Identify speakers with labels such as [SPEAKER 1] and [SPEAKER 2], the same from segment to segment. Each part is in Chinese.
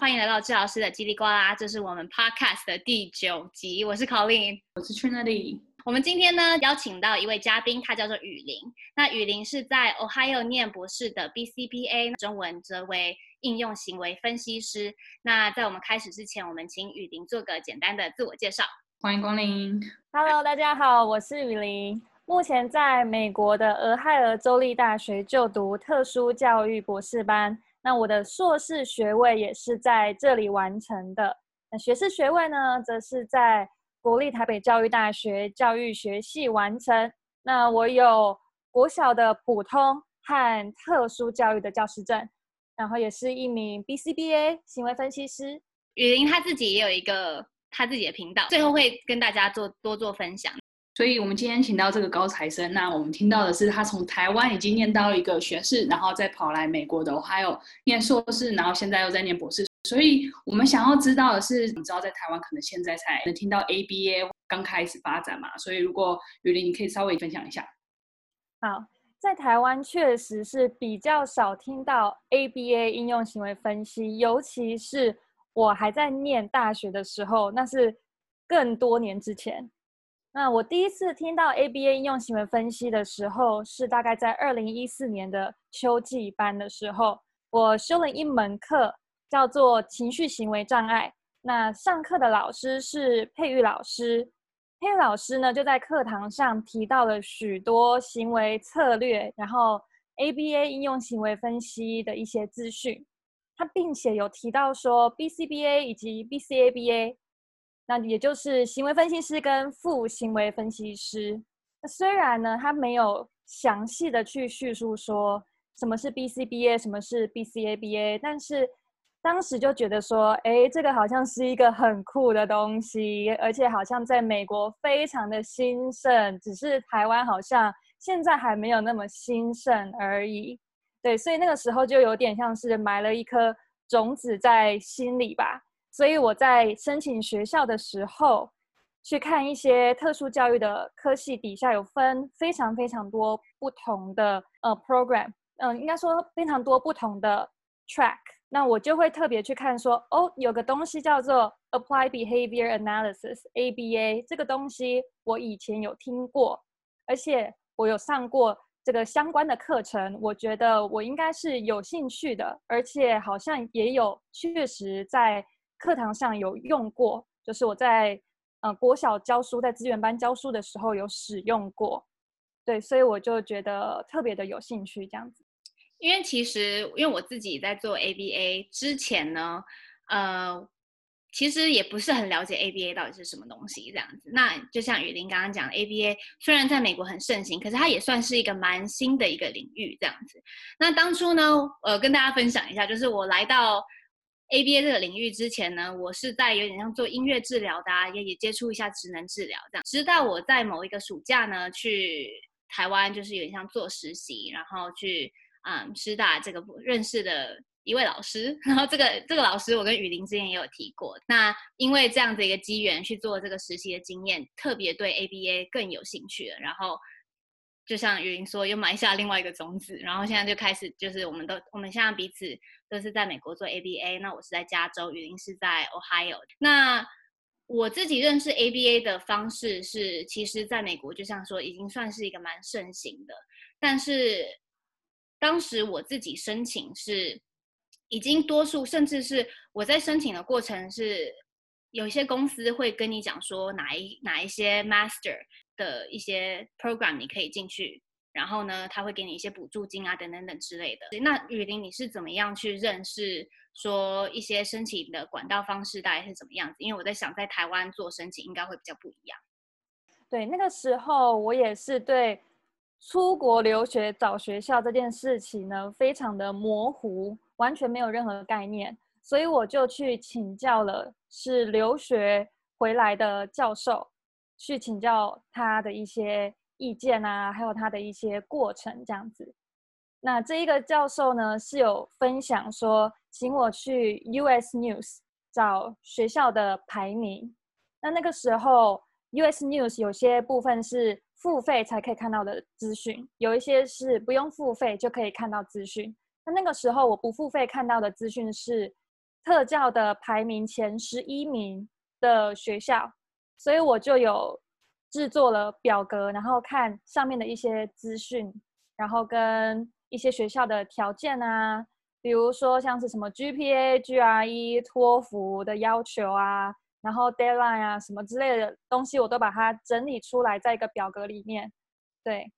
[SPEAKER 1] 欢迎来到智老师的叽里呱啦，这是我们 Podcast 的第九集。我是 Colleen，
[SPEAKER 2] 我是 Trinity。
[SPEAKER 1] 我们今天呢邀请到一位嘉宾，他叫做雨林。那雨林是在 Ohio 念博士的 BCBA，中文则为应用行为分析师。那在我们开始之前，我们请雨林做个简单的自我介绍。
[SPEAKER 2] 欢迎光临。
[SPEAKER 3] Hello，大家好，我是雨林，目前在美国的俄亥俄州立大学就读特殊教育博士班。那我的硕士学位也是在这里完成的。那学士学位呢，则是在国立台北教育大学教育学系完成。那我有国小的普通和特殊教育的教师证，然后也是一名 BCBA 行为分析师。
[SPEAKER 1] 雨林他自己也有一个他自己的频道，最后会跟大家做多做分享。
[SPEAKER 2] 所以，我们今天请到这个高材生。那我们听到的是，他从台湾已经念到一个学士，然后再跑来美国的 Ohio 念硕士，然后现在又在念博士。所以我们想要知道的是，你知道在台湾可能现在才能听到 ABA 刚开始发展嘛？所以，如果雨林，你可以稍微分享一下。
[SPEAKER 3] 好，在台湾确实是比较少听到 ABA 应用行为分析，尤其是我还在念大学的时候，那是更多年之前。那我第一次听到 ABA 应用行为分析的时候，是大概在二零一四年的秋季班的时候，我修了一门课，叫做情绪行为障碍。那上课的老师是佩玉老师，佩玉老师呢就在课堂上提到了许多行为策略，然后 ABA 应用行为分析的一些资讯。他并且有提到说 BCBA 以及 BCABA。那也就是行为分析师跟副行为分析师。那虽然呢，他没有详细的去叙述说什么是 BCBA，什么是 BCABA，但是当时就觉得说，哎，这个好像是一个很酷的东西，而且好像在美国非常的兴盛，只是台湾好像现在还没有那么兴盛而已。对，所以那个时候就有点像是埋了一颗种子在心里吧。所以我在申请学校的时候，去看一些特殊教育的科系，底下有分非常非常多不同的呃 program，嗯、应该说非常多不同的 track。那我就会特别去看说，哦，有个东西叫做 apply Behavior Analysis（ABA），这个东西我以前有听过，而且我有上过这个相关的课程，我觉得我应该是有兴趣的，而且好像也有确实在。课堂上有用过，就是我在呃国小教书，在资源班教书的时候有使用过，对，所以我就觉得特别的有兴趣这样子。
[SPEAKER 1] 因为其实因为我自己在做 ABA 之前呢，呃，其实也不是很了解 ABA 到底是什么东西这样子。那就像雨林刚刚讲，ABA 虽然在美国很盛行，可是它也算是一个蛮新的一个领域这样子。那当初呢，呃，跟大家分享一下，就是我来到。ABA 这个领域之前呢，我是在有点像做音乐治疗的啊，也也接触一下职能治疗这样。直到我在某一个暑假呢，去台湾，就是有点像做实习，然后去嗯师大这个认识的一位老师，然后这个这个老师我跟雨林之前也有提过。那因为这样子一个机缘去做这个实习的经验，特别对 ABA 更有兴趣了，然后。就像雨林说，又埋下另外一个种子，然后现在就开始，就是我们都我们现在彼此都是在美国做 ABA，那我是在加州，雨林是在 Ohio。那我自己认识 ABA 的方式是，其实在美国就像说已经算是一个蛮盛行的，但是当时我自己申请是已经多数，甚至是我在申请的过程是有一些公司会跟你讲说哪一哪一些 Master。的一些 program 你可以进去，然后呢，他会给你一些补助金啊，等等等之类的。那雨林，你是怎么样去认识说一些申请的管道方式大概是怎么样子？因为我在想，在台湾做申请应该会比较不一样。
[SPEAKER 3] 对，那个时候我也是对出国留学找学校这件事情呢，非常的模糊，完全没有任何概念，所以我就去请教了是留学回来的教授。去请教他的一些意见啊，还有他的一些过程这样子。那这一个教授呢，是有分享说，请我去 US News 找学校的排名。那那个时候 US News 有些部分是付费才可以看到的资讯，有一些是不用付费就可以看到资讯。那那个时候我不付费看到的资讯是特教的排名前十一名的学校，所以我就有制作了表格，然后看上面的一些资讯，然后跟一些学校的条件啊，比如说像是什么 GPA、GRE、托福的要求啊，然后 deadline 啊什么之类的东西，我都把它整理出来在一个表格里面，对，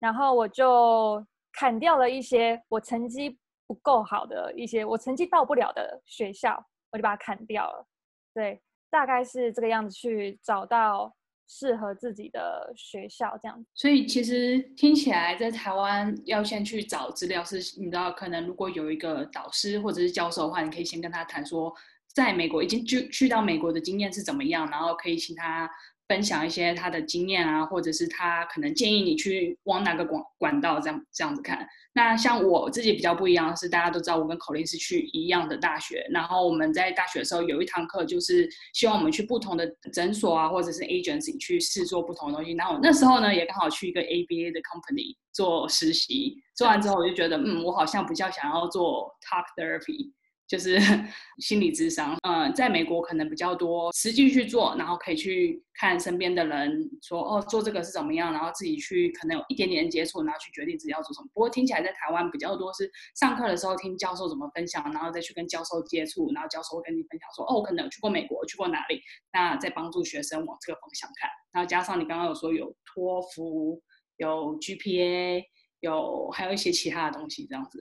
[SPEAKER 3] 然后我就砍掉了一些我成绩不够好的一些，我成绩到不了的学校，我就把它砍掉了，对，大概是这个样子去找到。适合自己的学校这样，
[SPEAKER 2] 所以其实听起来在台湾要先去找资料，是你知道，可能如果有一个导师或者是教授的话，你可以先跟他谈说，在美国已经去去到美国的经验是怎么样，然后可以请他。分享一些他的经验啊，或者是他可能建议你去往哪个管管道这样这样子看。那像我自己比较不一样的是，大家都知道我跟口令是去一样的大学，然后我们在大学的时候有一堂课就是希望我们去不同的诊所啊，或者是 agency 去试做不同的东西。然后那时候呢，也刚好去一个 ABA 的 company 做实习，做完之后我就觉得，嗯，我好像比较想要做 talk therapy。就是 心理智商，嗯，在美国可能比较多，实际去做，然后可以去看身边的人说，哦，做这个是怎么样，然后自己去可能有一点点接触，然后去决定自己要做什么。不过听起来在台湾比较多是上课的时候听教授怎么分享，然后再去跟教授接触，然后教授会跟你分享说，哦，我可能有去过美国，去过哪里，那再帮助学生往这个方向看。然后加上你刚刚有说有托福，有 GPA，有还有一些其他的东西这样子。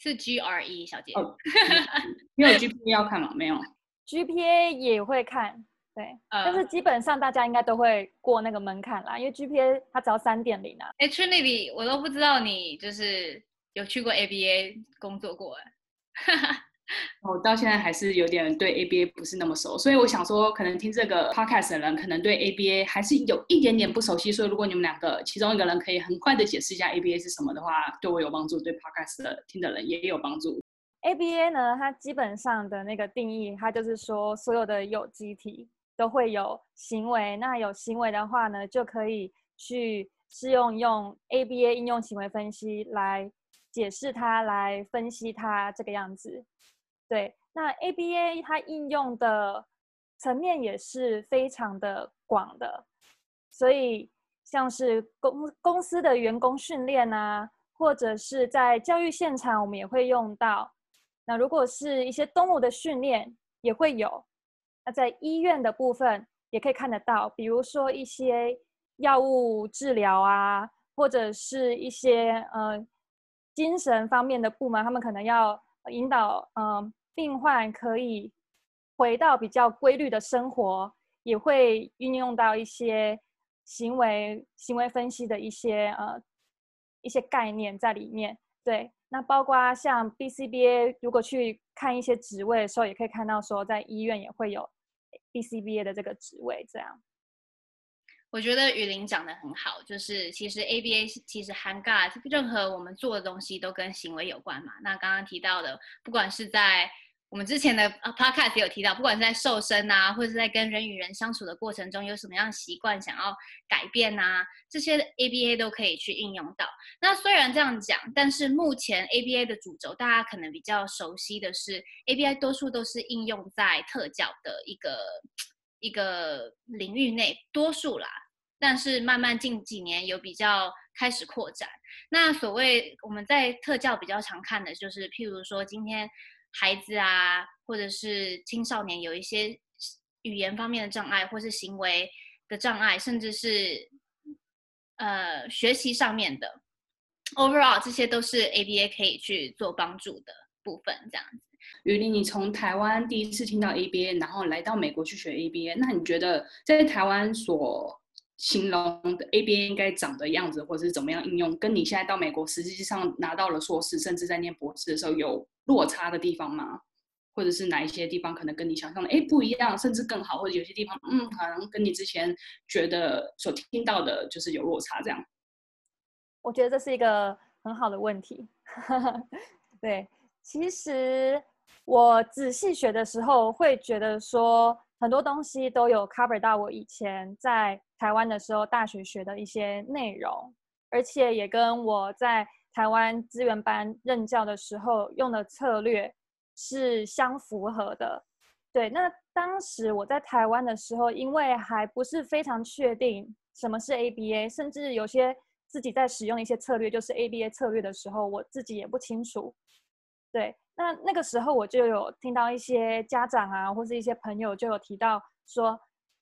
[SPEAKER 1] 是 GRE 小姐，
[SPEAKER 2] 哦，你有 GPA 要看吗？没有
[SPEAKER 3] ，GPA 也会看，对，呃、但是基本上大家应该都会过那个门槛啦，因为 GPA 它只要三点零啊。
[SPEAKER 1] 哎，Trinity，我都不知道你就是有去过 ABA 工作过哎。
[SPEAKER 2] 我到现在还是有点对 ABA 不是那么熟，所以我想说，可能听这个 podcast 的人可能对 ABA 还是有一点点不熟悉。所以如果你们两个其中一个人可以很快的解释一下 ABA 是什么的话，对我有帮助，对 podcast 的听的人也有帮助。
[SPEAKER 3] ABA 呢，它基本上的那个定义，它就是说所有的有机体都会有行为，那有行为的话呢，就可以去适用用 ABA 应用行为分析来解释它，来分析它这个样子。对，那 ABA 它应用的层面也是非常的广的，所以像是公公司的员工训练啊，或者是在教育现场，我们也会用到。那如果是一些动物的训练，也会有。那在医院的部分也可以看得到，比如说一些药物治疗啊，或者是一些呃精神方面的部门，他们可能要引导嗯。呃病患可以回到比较规律的生活，也会运用到一些行为行为分析的一些呃一些概念在里面。对，那包括像 BCBA，如果去看一些职位的时候，也可以看到说在医院也会有 BCBA 的这个职位。这样，
[SPEAKER 1] 我觉得雨林讲得很好，就是其实 ABA 其实涵盖任何我们做的东西都跟行为有关嘛。那刚刚提到的，不管是在我们之前的 podcast 有提到，不管是在瘦身啊，或者是在跟人与人相处的过程中，有什么样习惯想要改变啊，这些 ABA 都可以去应用到。那虽然这样讲，但是目前 ABA 的主轴，大家可能比较熟悉的是 ABA，多数都是应用在特教的一个一个领域内，多数啦。但是慢慢近几年有比较开始扩展。那所谓我们在特教比较常看的就是，譬如说今天。孩子啊，或者是青少年有一些语言方面的障碍，或是行为的障碍，甚至是呃学习上面的，overall 这些都是 ABA 可以去做帮助的部分。这样子，
[SPEAKER 2] 雨林，你从台湾第一次听到 ABA，然后来到美国去学 ABA，那你觉得在台湾所形容的 ABA 应该长的样子，或者是怎么样应用，跟你现在到美国实际上拿到了硕士，甚至在念博士的时候有落差的地方吗？或者是哪一些地方可能跟你想象的哎不一样，甚至更好，或者有些地方嗯可能跟你之前觉得所听到的就是有落差这样？
[SPEAKER 3] 我觉得这是一个很好的问题。对，其实我仔细学的时候会觉得说。很多东西都有 cover 到我以前在台湾的时候大学学的一些内容，而且也跟我在台湾资源班任教的时候用的策略是相符合的。对，那当时我在台湾的时候，因为还不是非常确定什么是 ABA，甚至有些自己在使用一些策略，就是 ABA 策略的时候，我自己也不清楚。对，那那个时候我就有听到一些家长啊，或是一些朋友就有提到说，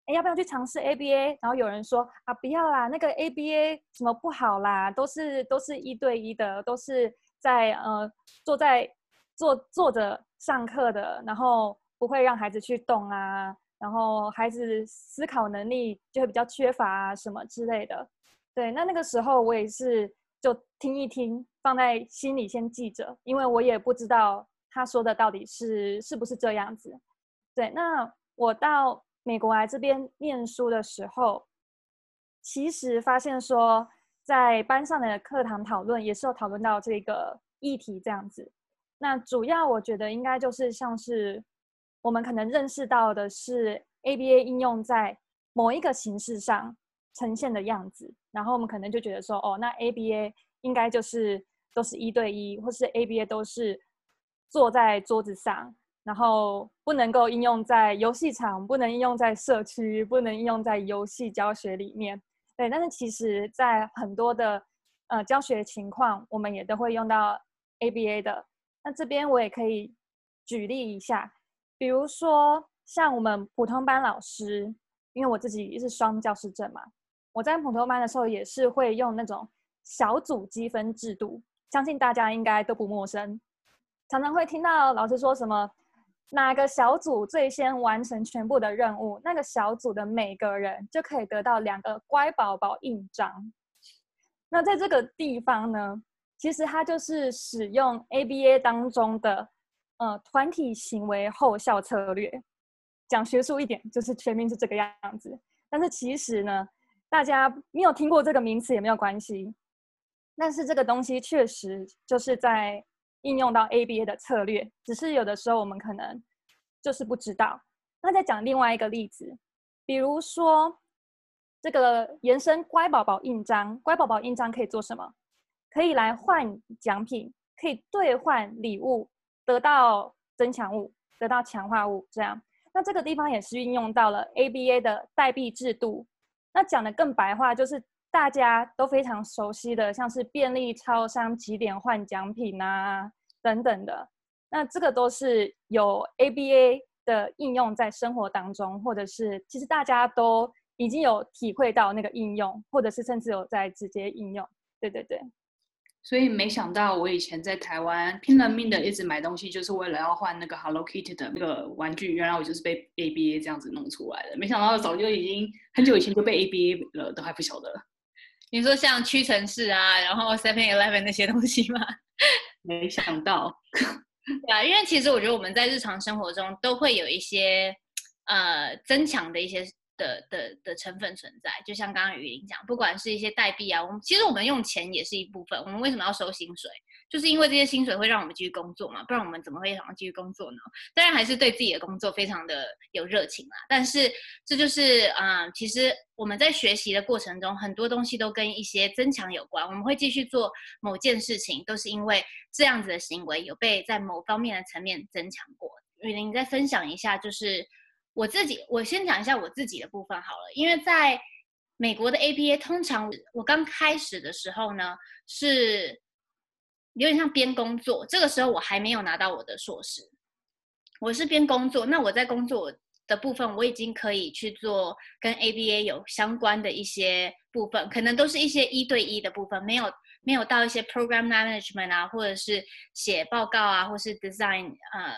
[SPEAKER 3] 哎，要不要去尝试 ABA？然后有人说啊，不要啦，那个 ABA 什么不好啦，都是都是一对一的，都是在呃坐在坐坐着上课的，然后。不会让孩子去动啊，然后孩子思考能力就会比较缺乏啊，什么之类的。对，那那个时候我也是就听一听，放在心里先记着，因为我也不知道他说的到底是是不是这样子。对，那我到美国来这边念书的时候，其实发现说，在班上的课堂讨论也是有讨论到这个议题这样子。那主要我觉得应该就是像是。我们可能认识到的是 ABA 应用在某一个形式上呈现的样子，然后我们可能就觉得说，哦，那 ABA 应该就是都是一对一，或是 ABA 都是坐在桌子上，然后不能够应用在游戏场，不能应用在社区，不能应用在游戏教学里面。对，但是其实在很多的呃教学情况，我们也都会用到 ABA 的。那这边我也可以举例一下。比如说，像我们普通班老师，因为我自己是双教师证嘛，我在普通班的时候也是会用那种小组积分制度，相信大家应该都不陌生。常常会听到老师说什么，哪个小组最先完成全部的任务，那个小组的每个人就可以得到两个乖宝宝印章。那在这个地方呢，其实它就是使用 ABA 当中的。呃，团体行为后效策略，讲学术一点，就是全名是这个样子。但是其实呢，大家没有听过这个名词也没有关系。但是这个东西确实就是在应用到 ABA 的策略，只是有的时候我们可能就是不知道。那再讲另外一个例子，比如说这个延伸乖宝宝印章，乖宝宝印章可以做什么？可以来换奖品，可以兑换礼物。得到增强物，得到强化物，这样，那这个地方也是运用到了 ABA 的代币制度。那讲的更白话，就是大家都非常熟悉的，像是便利超商几点换奖品啊等等的。那这个都是有 ABA 的应用在生活当中，或者是其实大家都已经有体会到那个应用，或者是甚至有在直接应用。对对对。
[SPEAKER 2] 所以没想到我以前在台湾拼了命的一直买东西，就是为了要换那个 Hello Kitty 的那个玩具。原来我就是被 ABA 这样子弄出来的。没想到早就已经很久以前就被 ABA 了，都还不晓得。
[SPEAKER 1] 你说像屈臣氏啊，然后 Seven Eleven 那些东西吗？
[SPEAKER 2] 没想到。
[SPEAKER 1] 对啊，因为其实我觉得我们在日常生活中都会有一些呃增强的一些。的的的成分存在，就像刚刚雨林讲，不管是一些代币啊，我们其实我们用钱也是一部分。我们为什么要收薪水？就是因为这些薪水会让我们继续工作嘛，不然我们怎么会想要继续工作呢？当然还是对自己的工作非常的有热情啦。但是这就是啊、其实我们在学习的过程中，很多东西都跟一些增强有关。我们会继续做某件事情，都是因为这样子的行为有被在某方面的层面增强过。雨林，你再分享一下，就是。我自己，我先讲一下我自己的部分好了。因为在美国的 ABA，通常我刚开始的时候呢，是有点像边工作。这个时候我还没有拿到我的硕士，我是边工作。那我在工作的部分，我已经可以去做跟 ABA 有相关的一些部分，可能都是一些一对一的部分，没有没有到一些 program management 啊，或者是写报告啊，或是 design 呃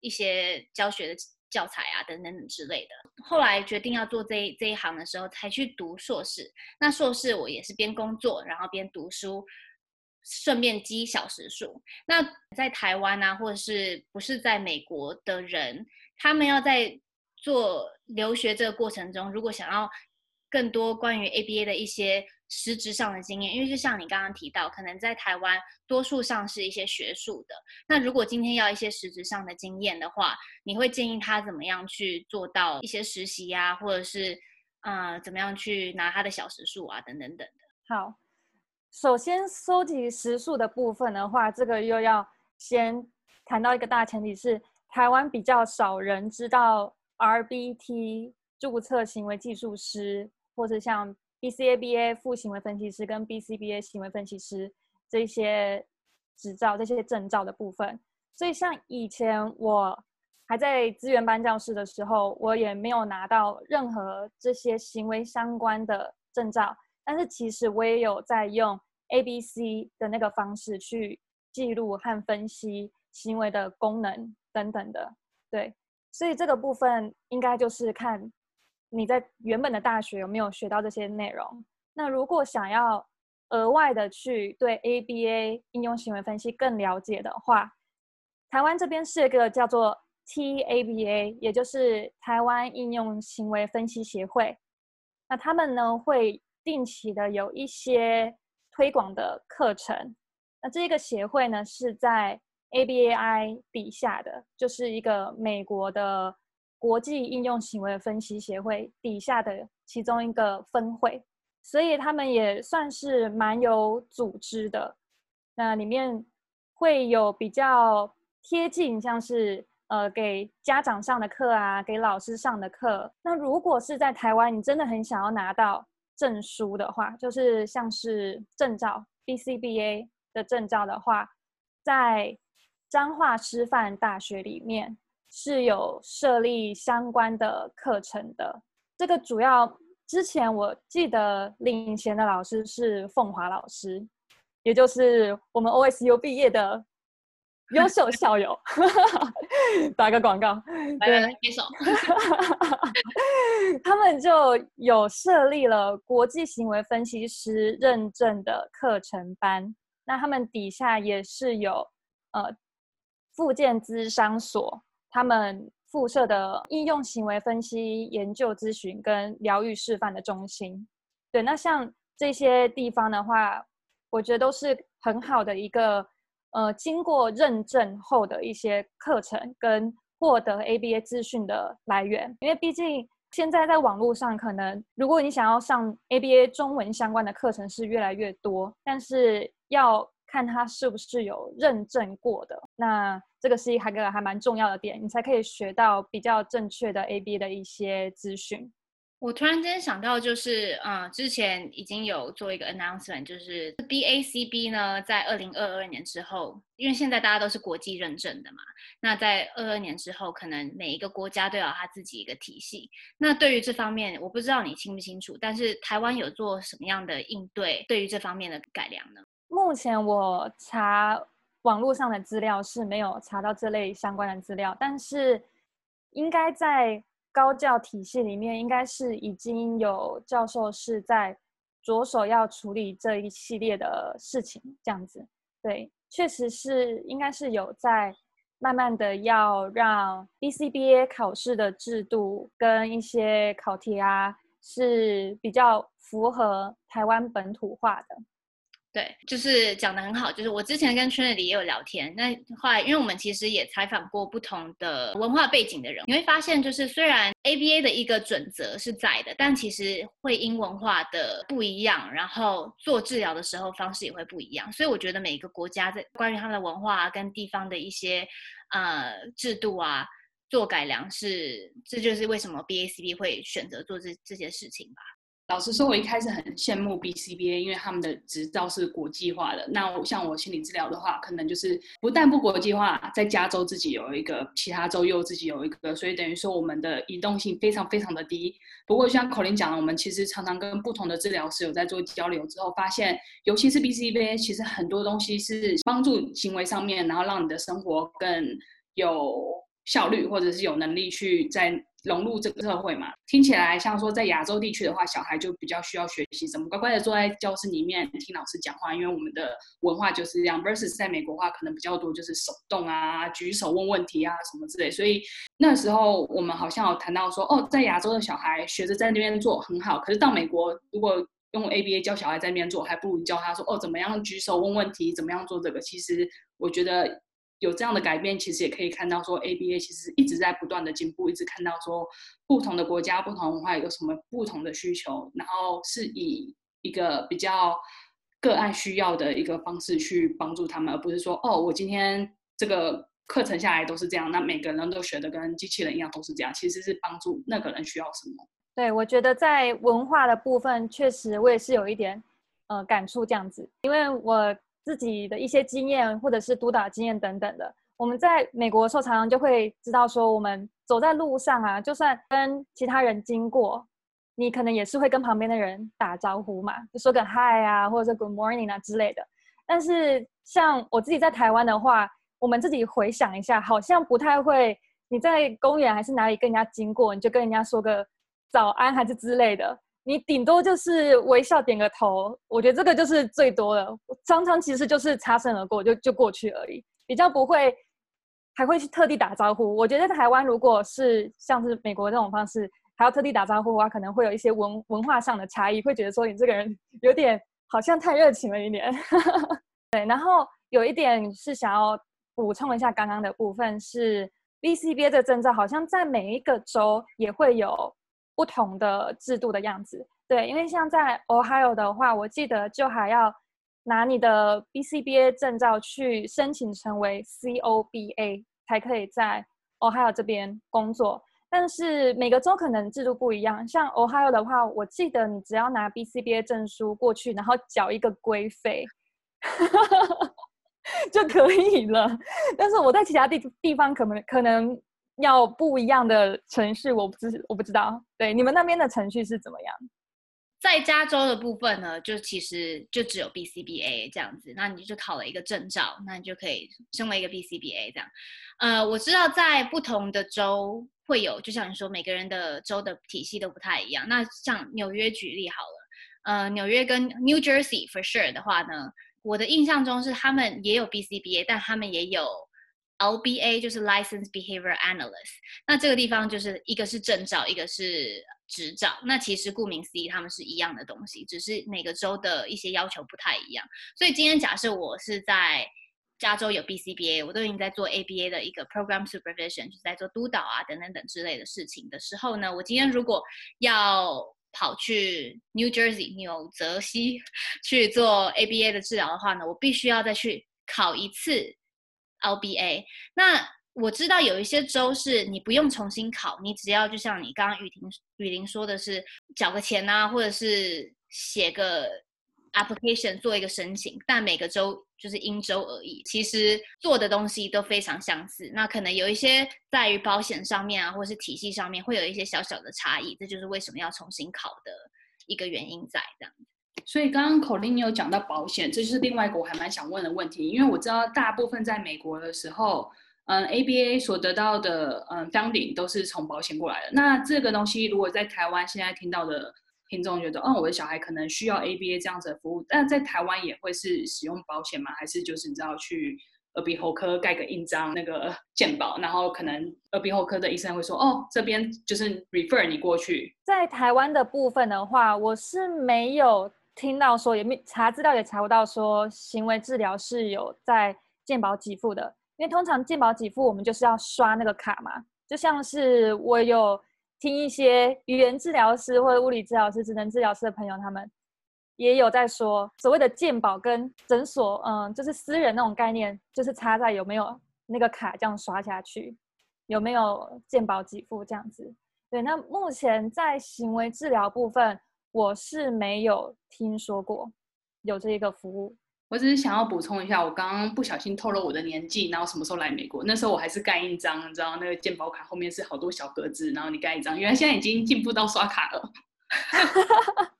[SPEAKER 1] 一些教学的。教材啊，等等之类的。后来决定要做这这一行的时候，才去读硕士。那硕士我也是边工作，然后边读书，顺便积小时数。那在台湾啊，或者是不是在美国的人，他们要在做留学这个过程中，如果想要更多关于 ABA 的一些。实质上的经验，因为就像你刚刚提到，可能在台湾多数上是一些学术的。那如果今天要一些实质上的经验的话，你会建议他怎么样去做到一些实习呀、啊，或者是呃怎么样去拿他的小时数啊，等等等的。
[SPEAKER 3] 好，首先收集时数的部分的话，这个又要先谈到一个大前提是，台湾比较少人知道 RBT 注册行为技术师，或者像 BCABA 副行为分析师跟 BCBA 行为分析师这些执照、这些证照的部分。所以像以前我还在资源班教室的时候，我也没有拿到任何这些行为相关的证照，但是其实我也有在用 ABC 的那个方式去记录和分析行为的功能等等的，对，所以这个部分应该就是看你在原本的大学有没有学到这些内容。那如果想要额外的去对 ABA 应用行为分析更了解的话，台湾这边是一个叫做 TABA，也就是台湾应用行为分析协会。那他们呢会定期的有一些推广的课程。那这个协会呢是在 ABAI 底下的，就是一个美国的国际应用行为分析协会底下的其中一个分会，所以他们也算是蛮有组织的。那里面会有比较贴近，像是呃给家长上的课啊，给老师上的课。那如果是在台湾，你真的很想要拿到证书的话，就是像是证照 BCBA。的证照的话，在彰化师范大学里面是有设立相关的课程的。这个主要之前我记得领衔的老师是凤华老师，也就是我们 OSU 毕业的优秀校友。打个广告，
[SPEAKER 1] 来来来，举手。
[SPEAKER 3] 他们就有设立了国际行为分析师认证的课程班。那他们底下也是有，呃，附件咨商所，他们附设的应用行为分析研究咨询跟疗愈示范的中心。对，那像这些地方的话，我觉得都是很好的一个，呃，经过认证后的一些课程跟获得 ABA 资讯的来源。因为毕竟现在在网络上，可能如果你想要上 ABA 中文相关的课程是越来越多，但是。要看它是不是有认证过的，那这个是一个还蛮重要的点，你才可以学到比较正确的 A B 的一些资讯。
[SPEAKER 1] 我突然间想到，就是嗯、之前已经有做一个 announcement，就是 BACB 呢，在二零二二年之后，因为现在大家都是国际认证的嘛，那在二二年之后，可能每一个国家都有他自己一个体系。那对于这方面，我不知道你清不清楚，但是台湾有做什么样的应对，对于这方面的改良呢？
[SPEAKER 3] 目前我查网络上的资料是没有查到这类相关的资料，但是应该在高教体系里面，应该是已经有教授是在着手要处理这一系列的事情，这样子。对，确实是应该是有在慢慢的要让 BCBA 考试的制度跟一些考题啊是比较符合台湾本土化的。
[SPEAKER 1] 对，就是讲的很好。就是我之前跟 Trinity 也有聊天，那后来因为我们其实也采访过不同的文化背景的人，你会发现，就是虽然 ABA 的一个准则是在的，但其实会因文化的不一样，然后做治疗的时候方式也会不一样。所以我觉得每个国家在关于他们的文化跟地方的一些呃制度啊做改良是，这就是为什么 BACB 会选择做这这些事情吧。
[SPEAKER 2] 老实说，我一开始很羡慕 BCBA，因为他们的执照是国际化的。那我像我心理治疗的话，可能就是不但不国际化，在加州自己有一个，其他州又自己有一个，所以等于说我们的移动性非常非常的低。不过像口琳讲的，我们其实常常跟不同的治疗师有在做交流之后，发现，尤其是 BCBA，其实很多东西是帮助行为上面，然后让你的生活更有效率，或者是有能力去在。融入这个社会嘛，听起来像说在亚洲地区的话，小孩就比较需要学习怎么乖乖的坐在教室里面听老师讲话，因为我们的文化就是这样。versus 在美国的话，可能比较多就是手动啊、举手问问题啊什么之类。所以那时候我们好像有谈到说，哦，在亚洲的小孩学着在那边做很好，可是到美国如果用 ABA 教小孩在那边做，还不如教他说，哦，怎么样举手问问题，怎么样做这个。其实我觉得。有这样的改变，其实也可以看到说，ABA 其实一直在不断的进步，一直看到说不同的国家、不同文化有什么不同的需求，然后是以一个比较个案需要的一个方式去帮助他们，而不是说哦，我今天这个课程下来都是这样，那每个人都学的跟机器人一样都是这样，其实是帮助那个人需要什么。
[SPEAKER 3] 对，我觉得在文化的部分，确实我也是有一点呃感触这样子，因为我自己的一些经验或者是督导经验等等的，我们在美国的时候常常就会知道说，我们走在路上啊，就算跟其他人经过，你可能也是会跟旁边的人打招呼嘛，就说个 hi 啊，或者是 good morning 啊之类的。但是像我自己在台湾的话，我们自己回想一下，好像不太会。你在公园还是哪里跟人家经过，你就跟人家说个早安还是之类的，你顶多就是微笑点个头。我觉得这个就是最多的，常常其实就是擦身而过就就过去而已，比较不会还会去特地打招呼。我觉得台湾如果是像是美国这种方式，还要特地打招呼的话，可能会有一些文文化上的差异，会觉得说你这个人有点好像太热情了一点。对，然后有一点是想要。补充一下刚刚的部分是 BCBA 的证照，好像在每一个州也会有不同的制度的样子。对，因为像在 Ohio 的话，我记得就还要拿你的 BCBA 证照去申请成为 COBA，才可以在 Ohio 这边工作。但是每个州可能制度不一样，像 Ohio 的话，我记得你只要拿 BCBA 证书过去，然后缴一个规费。就可以了，但是我在其他地地方可能可能要不一样的程序，我不知我不知道。对，你们那边的程序是怎么样？
[SPEAKER 1] 在加州的部分呢，就其实就只有 BCBA 这样子，那你就考了一个证照，那你就可以升为一个 BCBA 这样。呃，我知道在不同的州会有，就像你说，每个人的州的体系都不太一样。那像纽约举例好了，呃，纽约跟 New Jersey for sure 的话呢。我的印象中是他们也有 BCBA，但他们也有 LBA，就是 License Behavior Analyst。那这个地方就是一个是证照，一个是执照。那其实顾名思义，他们是一样的东西，只是每个州的一些要求不太一样。所以今天假设我是在加州有 BCBA，我都已经在做 ABA 的一个 Program Supervision，就是在做督导啊等等等之类的事情的时候呢，我今天如果要跑去 New Jersey 纽泽西 去做 ABA 的治疗的话呢，我必须要再去考一次 LBA。那我知道有一些州是你不用重新考，你只要就像你刚刚雨婷雨林说的是缴个钱啊，或者是写个 application 做一个申请，但每个州。就是因州而异，其实做的东西都非常相似。那可能有一些在于保险上面啊，或是体系上面会有一些小小的差异。这就是为什么要重新考的一个原因在这样。
[SPEAKER 2] 所以刚刚口令你有讲到保险，这就是另外一个我还蛮想问的问题。因为我知道大部分在美国的时候，嗯，ABA 所得到的嗯 funding 都是从保险过来的。那这个东西如果在台湾现在听到的。听众觉得，哦，我的小孩可能需要 ABA 这样子的服务，但在台湾也会是使用保险吗？还是就是你知道去耳鼻喉科盖个印章那个健保，然后可能耳鼻喉科的医生会说，哦，这边就是 refer 你过去。
[SPEAKER 3] 在台湾的部分的话，我是没有听到说，也没查资料也查不到说行为治疗是有在健保给付的，因为通常健保给付我们就是要刷那个卡嘛，就像是我有。听一些语言治疗师或者物理治疗师、职能治疗师的朋友，他们也有在说，所谓的健保跟诊所，嗯，就是私人那种概念，就是差在有没有那个卡这样刷下去，有没有健保给付这样子。对，那目前在行为治疗部分，我是没有听说过有这一个服务。
[SPEAKER 2] 我只是想要补充一下，我刚刚不小心透露我的年纪，然后什么时候来美国？那时候我还是盖印章，你知道那个健保卡后面是好多小格子，然后你盖一张。原来现在已经进步到刷卡了。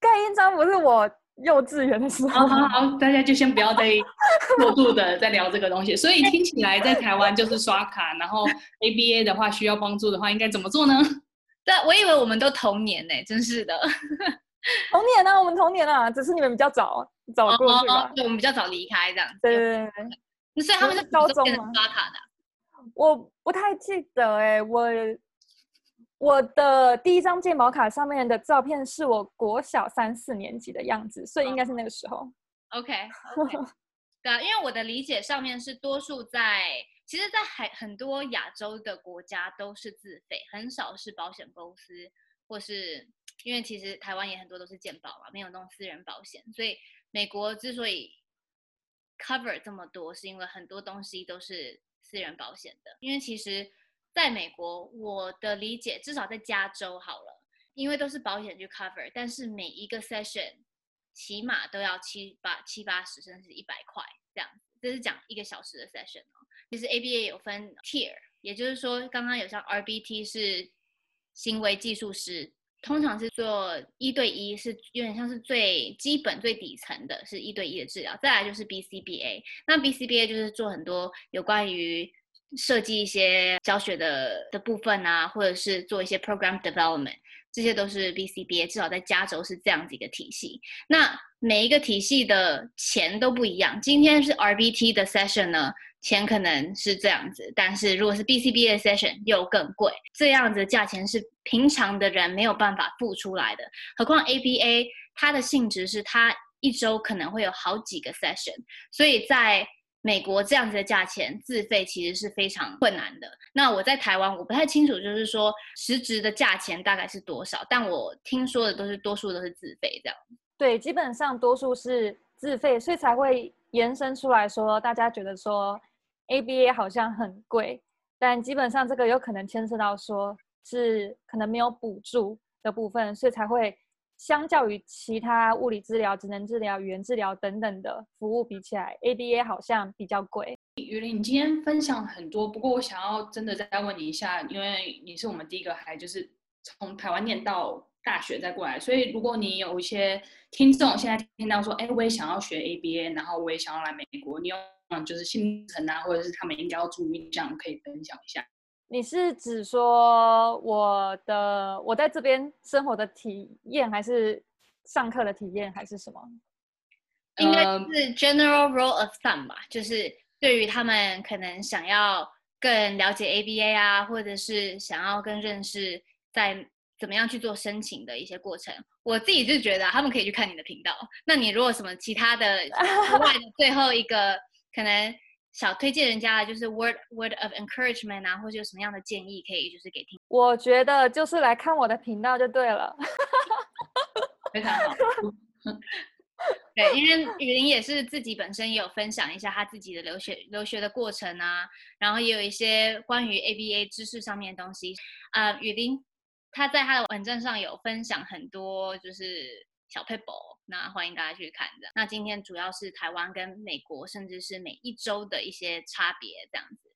[SPEAKER 3] 盖印章不是我幼稚园的时候。
[SPEAKER 2] 好好好，大家就先不要再过度的在聊这个东西。所以听起来在台湾就是刷卡，然后 ABA 的话需要帮助的话，应该怎么做呢？
[SPEAKER 1] 对，我以为我们都同年呢，真是的。
[SPEAKER 3] 同年啊，我们同年啊，只是你们比较早早过去吧。
[SPEAKER 1] 哦，对，我们比较早离开这样。
[SPEAKER 3] 对对对对。
[SPEAKER 1] 所以他们是高中吗？刷卡的。
[SPEAKER 3] 我不太记得哎、欸，我我的第一张健保卡上面的照片是我国小三四年级的样子，所以应该是那个时候。
[SPEAKER 1] OK, okay. 对啊，因为我的理解上面是多数在，其实，在很很多亚洲的国家都是自费，很少是保险公司或是。因为其实台湾也很多都是健保嘛，没有那种私人保险，所以美国之所以 cover 这么多，是因为很多东西都是私人保险的。因为其实在美国，我的理解，至少在加州好了，因为都是保险去 cover，但是每一个 session 起码都要七八七八十，甚至一百块这样子。这是讲一个小时的 session 哦。其实 ABA 有分 tier，也就是说，刚刚有像 RBT 是行为技术师。通常是做一对一，是有点像是最基本、最底层的，是一对一的治疗。再来就是 BCBA，那 BCBA 就是做很多有关于设计一些教学的的部分啊，或者是做一些 program development，这些都是 BCBA。至少在加州是这样子一个体系。那每一个体系的钱都不一样。今天是 RBT 的 session 呢？钱可能是这样子，但是如果是 BCBA session 又更贵，这样子的价钱是平常的人没有办法付出来的。何况 ABA 它的性质是它一周可能会有好几个 session，所以在美国这样子的价钱自费其实是非常困难的。那我在台湾我不太清楚，就是说实质的价钱大概是多少，但我听说的都是多数都是自费这样。
[SPEAKER 3] 对，基本上多数是自费，所以才会延伸出来说，大家觉得说。ABA 好像很贵，但基本上这个有可能牵涉到说是可能没有补助的部分，所以才会相较于其他物理治疗、职能治疗、语言治疗等等的服务比起来，ABA 好像比较贵。
[SPEAKER 2] 雨林，你今天分享很多，不过我想要真的再问你一下，因为你是我们第一个还就是从台湾念到大学再过来，所以如果你有一些听众现在听到说，哎，我也想要学 ABA，然后我也想要来美国，你有？就是行程啊，或者是他们应该要注意，这样可以分享一下。
[SPEAKER 3] 你是指说我的我在这边生活的体验，还是上课的体验，还是什么？
[SPEAKER 1] 应该是 general rule of thumb 吧，就是对于他们可能想要更了解 ABA 啊，或者是想要更认识在怎么样去做申请的一些过程。我自己就觉得他们可以去看你的频道。那你如果什么其他的 额外的最后一个。可能小推荐人家的就是 word word of encouragement 啊，或者有什么样的建议可以就是给听。
[SPEAKER 3] 我觉得就是来看我的频道就对了，
[SPEAKER 2] 非常好。
[SPEAKER 1] 对，因为雨林也是自己本身也有分享一下他自己的留学留学的过程啊，然后也有一些关于 ABA 知识上面的东西。呃，雨林他在他的网站上有分享很多就是小撇步。那欢迎大家去看的。那今天主要是台湾跟美国，甚至是每一州的一些差别这样子。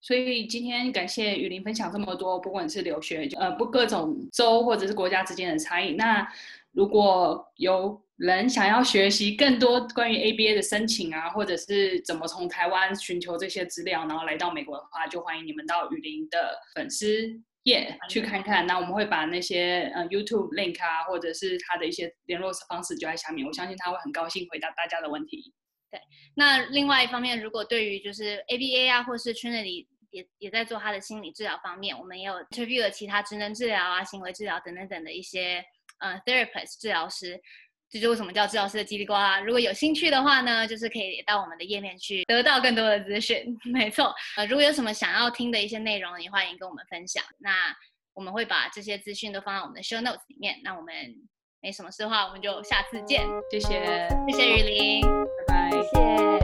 [SPEAKER 2] 所以今天感谢雨林分享这么多，不管是留学，呃，不各种州或者是国家之间的差异。那如果有人想要学习更多关于 ABA 的申请啊，或者是怎么从台湾寻求这些资料，然后来到美国的话，就欢迎你们到雨林的粉丝。耶、去看看。那我们会把那些呃 YouTube link 啊，或者是他的一些联络方式就在下面。我相信他会很高兴回答大家的问题。
[SPEAKER 1] 对，那另外一方面，如果对于就是 ABA 啊，或是 Trinity 也也在做他的心理治疗方面，我们也有 interview 了其他职能治疗啊、行为治疗等等等的一些呃 therapist 治疗师。这就是为什么叫治疗师的叽里呱啦。如果有兴趣的话呢，就是可以到我们的页面去得到更多的资讯。没错，呃，如果有什么想要听的一些内容，也欢迎跟我们分享。那我们会把这些资讯都放在我们的 show notes 里面。那我们没什么事的话，我们就下次见。
[SPEAKER 2] 谢谢，
[SPEAKER 1] 谢谢雨林，
[SPEAKER 2] 拜拜，
[SPEAKER 3] 谢谢。